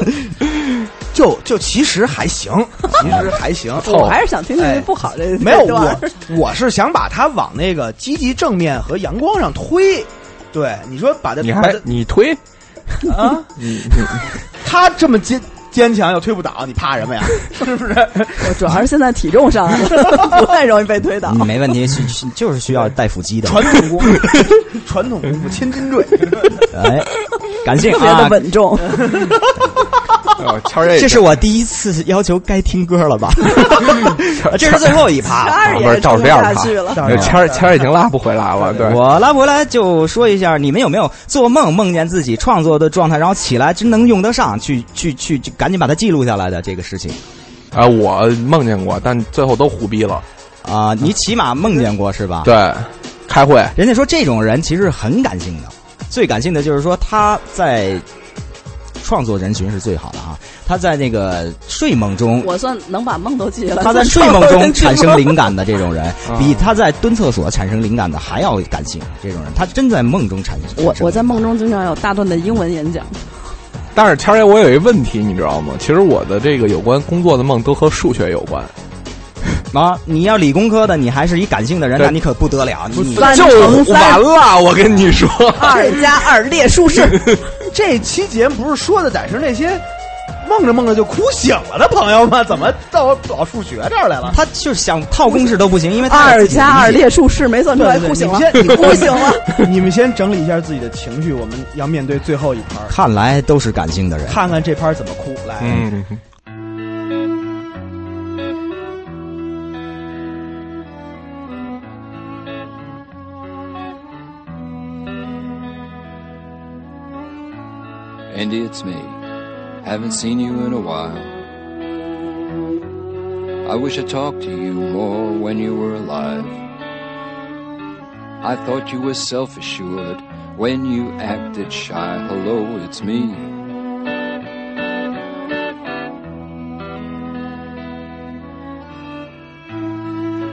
就就其实还行，其实还行。我还是想听听不好这没有我，我是想把他往那个积极正面和阳光上推。对，你说把它你还你推啊，他这么坚坚强又推不倒，你怕什么呀？是不是？我主要是现在体重上来了，不太容易被推倒。嗯没问题，就是需要带腹肌的。传统功夫，传统功夫，千斤坠。哎，感谢特别的啊！稳重，哦谦儿爷这是我第一次要求该听歌了吧？这是最后一趴。不是照这样了。呃谦儿谦儿已经拉不回来了，对。我拉回来就说一下，你们有没有做梦梦见自己创作的状态，然后起来真能用得上，去去去，去赶紧把它记录下来的这个事情啊，我梦见过，但最后都胡逼了。啊、你起码梦见过是吧？对，开会人家说这种人其实很感性的，最感性的就是说他在创作人群是最好的啊，他在那个睡梦中。我算能把梦都记下来。他在睡梦中产生灵感的这种人啊，比他在蹲厕所产生灵感的还要感性。这种人，他真在梦中产生。我我在梦中经常有大段的英文演讲，但是谦儿爷，我有一问题，你知道吗？其实我的这个有关工作的梦都和数学有关，啊，你要理工科的，你还是一感性的人，那你可不得了。你三就完了。我跟你说，二加二列数式。这期节目不是说的得是那些梦着梦着就哭醒了的朋友吗？怎么到到数学这儿来了？他就是想套公式都不行，因为他二加二列数式没算出来，哭醒了，你们先 哭醒了。你们先整理一下自己的情绪，我们要面对最后一盘，看来都是感性的人。看看这盘怎么哭。来，嗯，Andy, it's me. Haven't seen you in a while. I wish I talked to you more when you were alive. I thought you were self assured when you acted shy. Hello, it's me.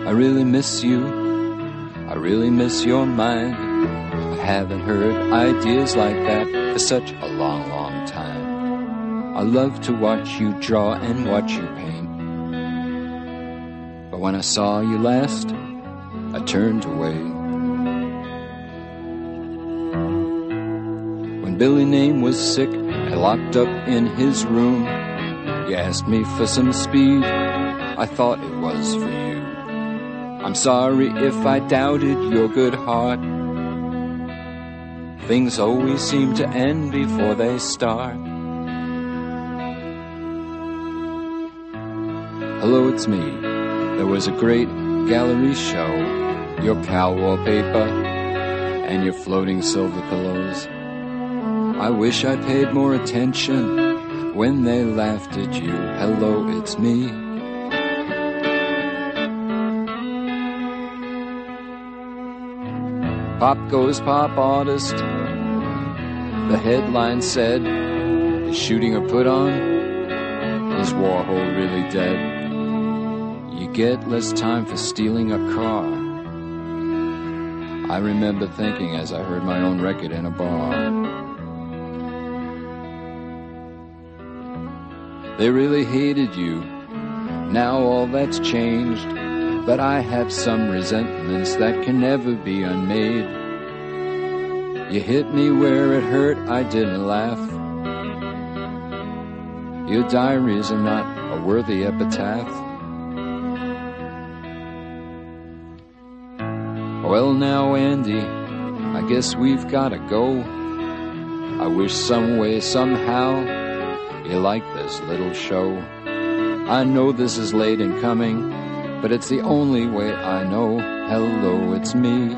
I really miss you. I really miss your mind. I haven't heard ideas like that for such a long, long. I love to watch you draw and watch you paint. But when I saw you last, I turned away. When Billy Name was sick and locked up in his room, you asked me for some speed. I thought it was for you. I'm sorry if I doubted your good heart. Things always seem to end before they start. Hello, it's me. There was a great gallery show. Your cow wallpaper and your floating silver pillows. I wish I paid more attention when they laughed at you. Hello, it's me. Pop goes pop artist. The headline said, Is shooting a put on? Is Warhol really dead? You get less time for stealing a car. I remember thinking as I heard my own record in a bar. They really hated you. Now all that's changed. But I have some resentments that can never be unmade. You hit me where it hurt, I didn't laugh. Your diaries are not a worthy epitaph. Well, now, Andy, I guess we've gotta go. I wish some way, somehow, you like this little show. I know this is late in coming, but it's the only way I know. Hello, it's me.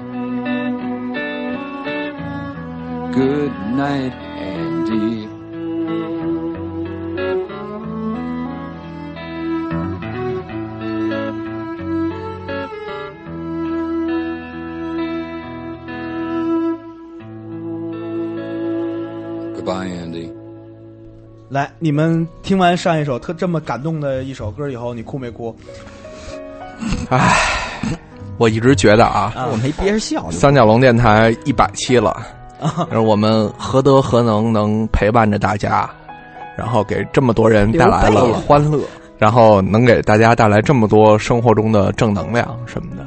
Good night, Andy. 来，你们听完上一首特这么感动的一首歌以后，你哭没哭？唉我一直觉得啊，我没憋着笑。三角龙电台一百期了，而我们何德何能能陪伴着大家，然后给这么多人带来了欢乐，然后能给大家带来这么多生活中的正能量什么的。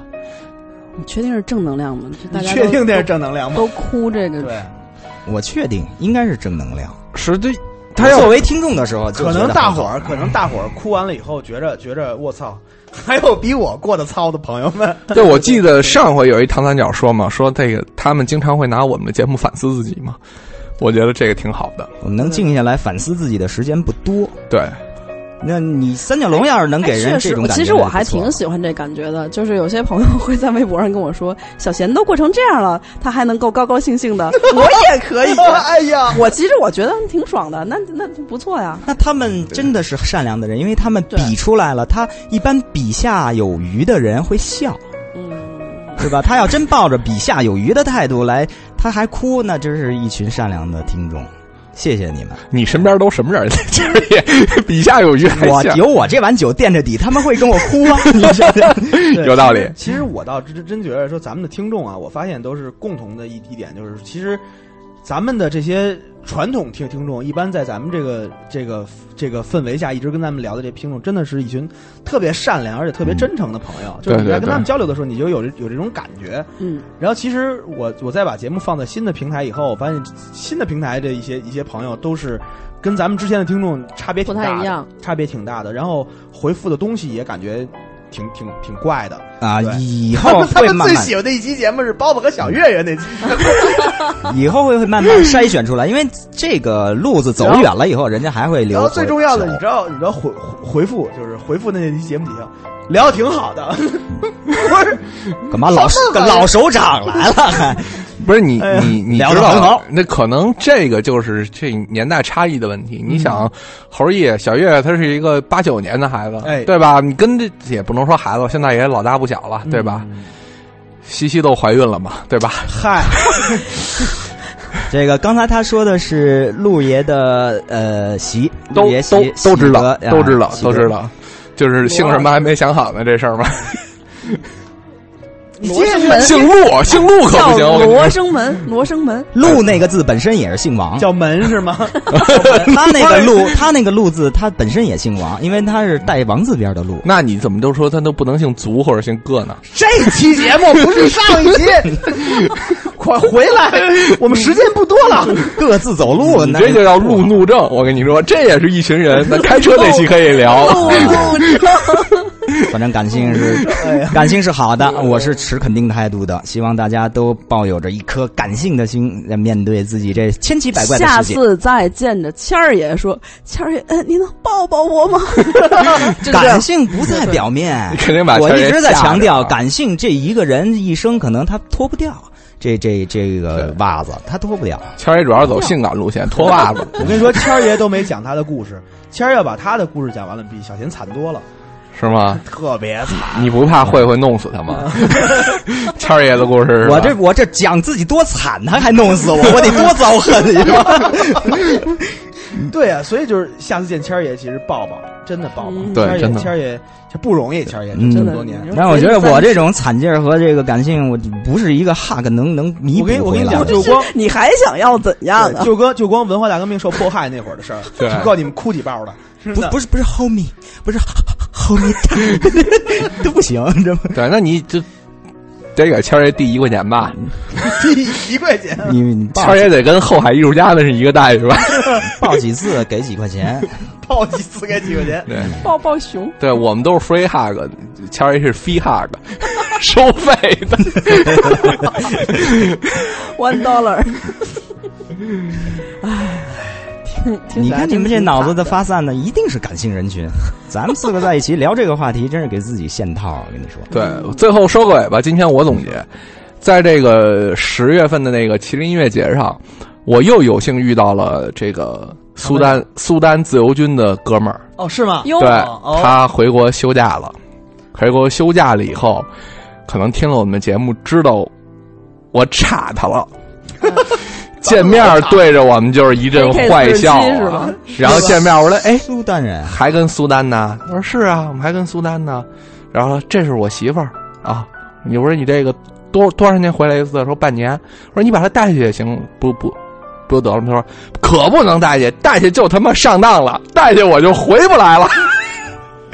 你确定是正能量吗？就大家确定这是正能量吗？都哭这个对，我确定应该是正能量。是对，他要作为听众的时候，可能大伙儿，可能大伙儿哭完了以后，觉着觉着我操，还有比我过得糙的朋友们。对，我记得上回有一唐三角说嘛，说这个他们经常会拿我们的节目反思自己嘛，我觉得这个挺好的。我们能静下来反思自己的时间不多。对，那你三角龙要是能给人这种感觉，其实我还挺喜欢这感觉的，就是有些朋友会在微博上跟我说，小贤都过成这样了，他还能够高高兴兴的，我也可以。哎呀，我其实我觉得挺爽的，那那不错呀。那他们真的是善良的人，因为他们比出来了，他一般比下有余的人会笑，嗯，对吧？他要真抱着比下有余的态度来，他还哭，那真是一群善良的听众。谢谢你们，你身边都什么人？就是也 比下有余还我下有我这碗酒垫着底，他们会跟我哭吗！你想想，有道理。其实其实我倒真真觉得说，咱们的听众啊，我发现都是共同的一一点，就是其实咱们的这些传统听听众，一般在咱们这个这个这个氛围下，一直跟咱们聊的这听众，真的是一群特别善良而且特别真诚的朋友。就是你在跟他们交流的时候，你就有有这种感觉。嗯，然后其实我我在把节目放在新的平台以后，我发现新的平台的一些一些朋友都是跟咱们之前的听众差别挺大的，不太一样差别挺大的。然后回复的东西也感觉挺挺挺怪的。啊，以后他们会慢慢最喜欢的一期节目是包子和小月月那期，以后会会慢慢筛选出来，因为这个路子走远了以后，人家还会留然。后最重要的，你知道，你知道回回回复就是回复那期节目底下聊的挺好的，不 是干嘛老老首长来了还？不是你哎你你知道得很好那可能这个就是这年代差异的问题。你想，猴爷小月他是一个八九年的孩子，哎对吧？你跟这也不能说孩子，现在也老大不小了，对吧？嗯西西都怀孕了嘛，对吧？嗨，这个刚才他说的是陆爷的呃媳，都陆爷媳都都知道，都知道，都知道。就是姓什么还没想好呢，这事儿嘛。罗生门姓陆，姓陆可不行。我跟你罗，生门，罗生门。陆那个字本身也是姓王，叫门是吗？他那个陆，他那个陆字，他本身也姓王，因为他是带王字边的陆。那你怎么都说他都不能姓足或者姓个呢？这期节目不是上一期，快回来，我们时间不多了。各自走路，了你这就叫路怒症。我跟你说，这也是一群人。那开车那期可以聊。路怒症反正感性是，感性是好的，我是持肯定态度的。希望大家都抱有着一颗感性的心，来面对自己这千奇百怪的下世界。次再见着谦儿爷说，谦儿爷，呃，你能抱抱我吗？感性不在表面，肯定把我一直在强调，啊感性这一个人一生可能他脱不掉这这这个袜子，他脱不了。谦儿爷主要走性感路线，脱袜子。我跟你说，谦儿爷都没讲他的故事，谦儿要把他的故事讲完了，比小贤惨多了，是吗？特别惨。你不怕慧慧弄死他吗？谦儿爷的故事是我这我这讲自己多惨，他还弄死我，我得多遭恨，你说？对啊，所以就是下次见谦儿爷，其实抱抱，真的抱抱。嗯谦儿爷，对真的谦儿也这不容易，谦儿爷嗯这么多年。但我觉得我这种惨劲儿和这个感性，我不是一个 hug 能能弥补我跟。你讲，就光你还想要怎样啊？就光就光文化大革命受迫害那会儿的事儿，对就够你们哭几包的。不不是不是 homie，不是 homie 都不行，你知道吗？对，那你就得给谦儿爷递一块钱吧。递一块钱，你你谦儿爷得跟后海艺术家那是一个待遇吧？抱几次给几块钱，抱几次给几块钱。对，抱抱熊，对我们都是 free hug，谦儿爷是 fee hug，收费的。one dollar。唉，听听起来 你看你们这脑子的发散呢，一定是感性人群。咱们四个在一起聊这个话题，真是给自己限套。我跟你说，对，最后收个尾吧。今天我总结，在这个十月份的那个麒麟音乐节上，我又有幸遇到了这个苏丹苏丹自由军的哥们儿。哦，是吗？哟对哦他回国休假了，回国休假了以后，可能听了我们节目，知道我差他了。见面对着我们就是一阵坏笑是啊吧，然后见面我说：“哎，苏丹人还跟苏丹呢？”我说：“是啊，我们还跟苏丹呢。”然后说：“这是我媳妇儿啊。”你说你这个多多长时间回来一次？说半年。我说你把她带去也行，不不不就得了吗？他说可不能带去，带去就他妈上当了，带去我就回不来了。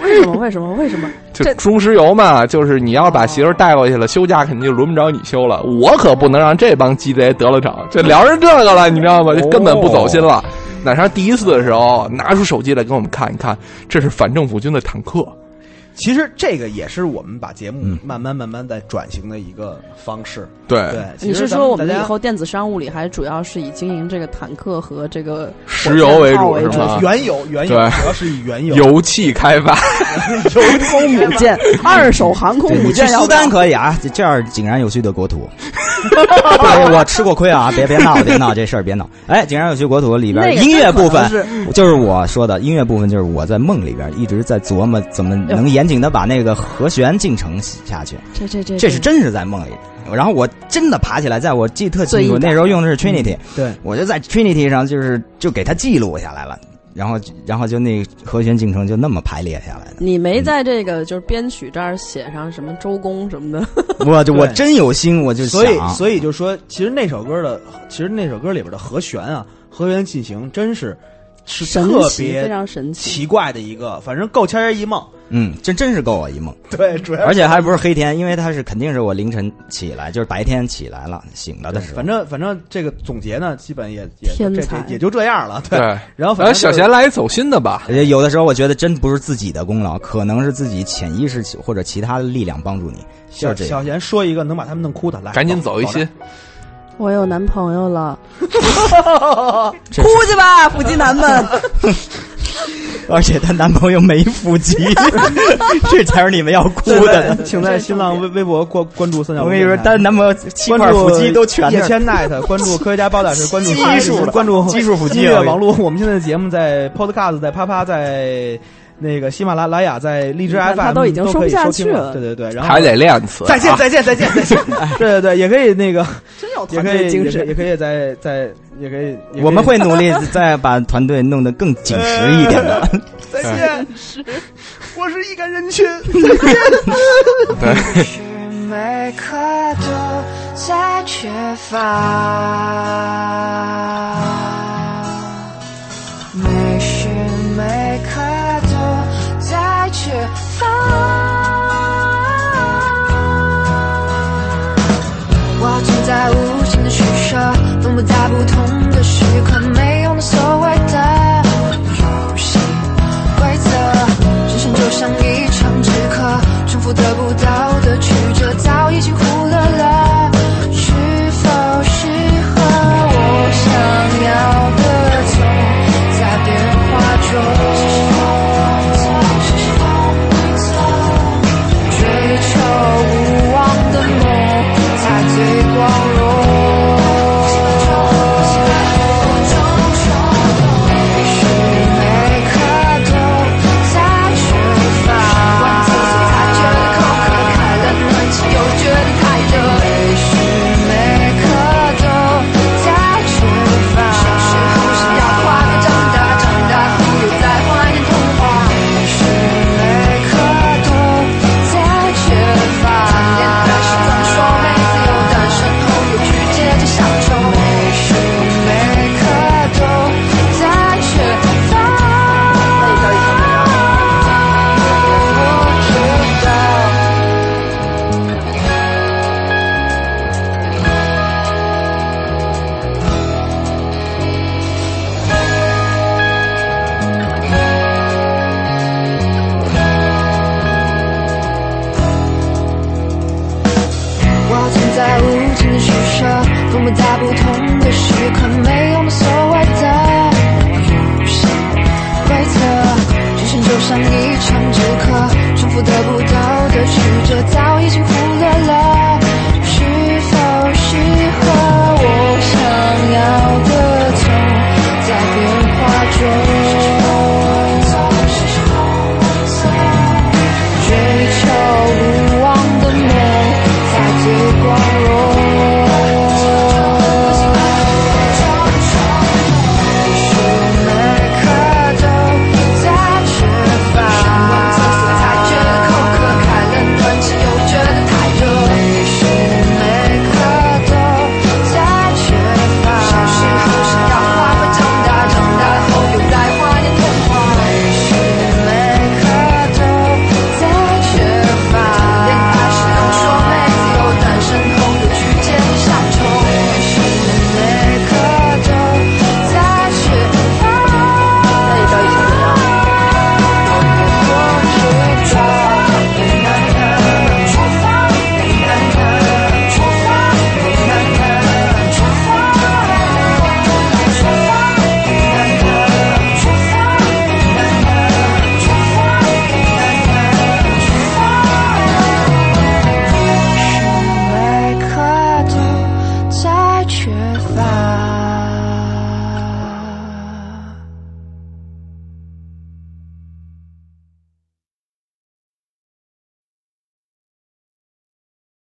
为什么？为什么？为什么？这就中石油嘛，就是你要把媳妇带过去了，休假肯定就轮不着你休了。我可不能让这帮鸡贼得了逞，就聊成这个了，你知道吗？就根本不走心了。哪上第一次的时候，拿出手机来给我们看一看，这是反政府军的坦克。其实这个也是我们把节目嗯慢慢慢慢在转型的一个方式。对对，你是说我们以后电子商务里还主要是以经营这个坦克和这个石油为主是吗？原油原油对主要是以原油油气开发，航空母舰、二手航空母对你去苏舰要不要丹可以啊，这这样井然有序的国土。对，我吃过亏啊，别别闹，别闹这事儿，别闹。哎，井然有序国土里边音乐部分就是我说的音乐部分，就是我在梦里边一直在琢磨怎么能严谨的把那个和弦进程写下去。这这这这是真是在梦里。然后我真的爬起来，在我记特清楚，那时候用的是 Trinity，对。我就在 Trinity 上就是就给它记录下来了，然后然后就那和弦进程就那么排列下来的。你没在这个就是编曲这儿写上什么周公什么的，我就我真有心，我就，所以所以就说，其实那首歌的，其实那首歌里边的和弦啊，和弦进行真是是神特奇，非常神奇。奇怪的一个，反正够千人一梦。嗯，这真是够我一梦。对，主要而且还不是黑天，因为它是肯定是我凌晨起来，就是白天起来了，醒了的时候。反正反正这个总结呢，基本也也这天这也就这样了。对，对。然后反呃，正就是小贤来一走心的吧，呃有的时候我觉得真不是自己的功劳，可能是自己潜意识或者其他的力量帮助你，小。小贤说一个能把他们弄哭的，来，赶紧走一心。心。我有男朋友了，这哭去吧，腹肌男们！而且她男朋友没腹肌，这才是你们要哭的。请在新浪微微博关关注三角。我跟你说，她男朋友七关注块腹肌都全叶是。千奈特，关注科学家包大师，关注基数的关注基数腹肌音乐啊网络。我们现在的节目在 Podcast，在啪啪，在那个喜马拉雅，在荔枝 FM，他都已经说不下去了对对对，然后还得练词。再见啊再见再见再见。对对对，也可以那个，真有也团队精神也。可以在在也可以，我们会努力再把团队弄得更紧实一点的。再见。我是一干人群。每时每刻都在缺乏，我正在无尽的取舍，分布在不同的时刻，没有那所谓的游戏规则。人生就像一场纸壳，重复的不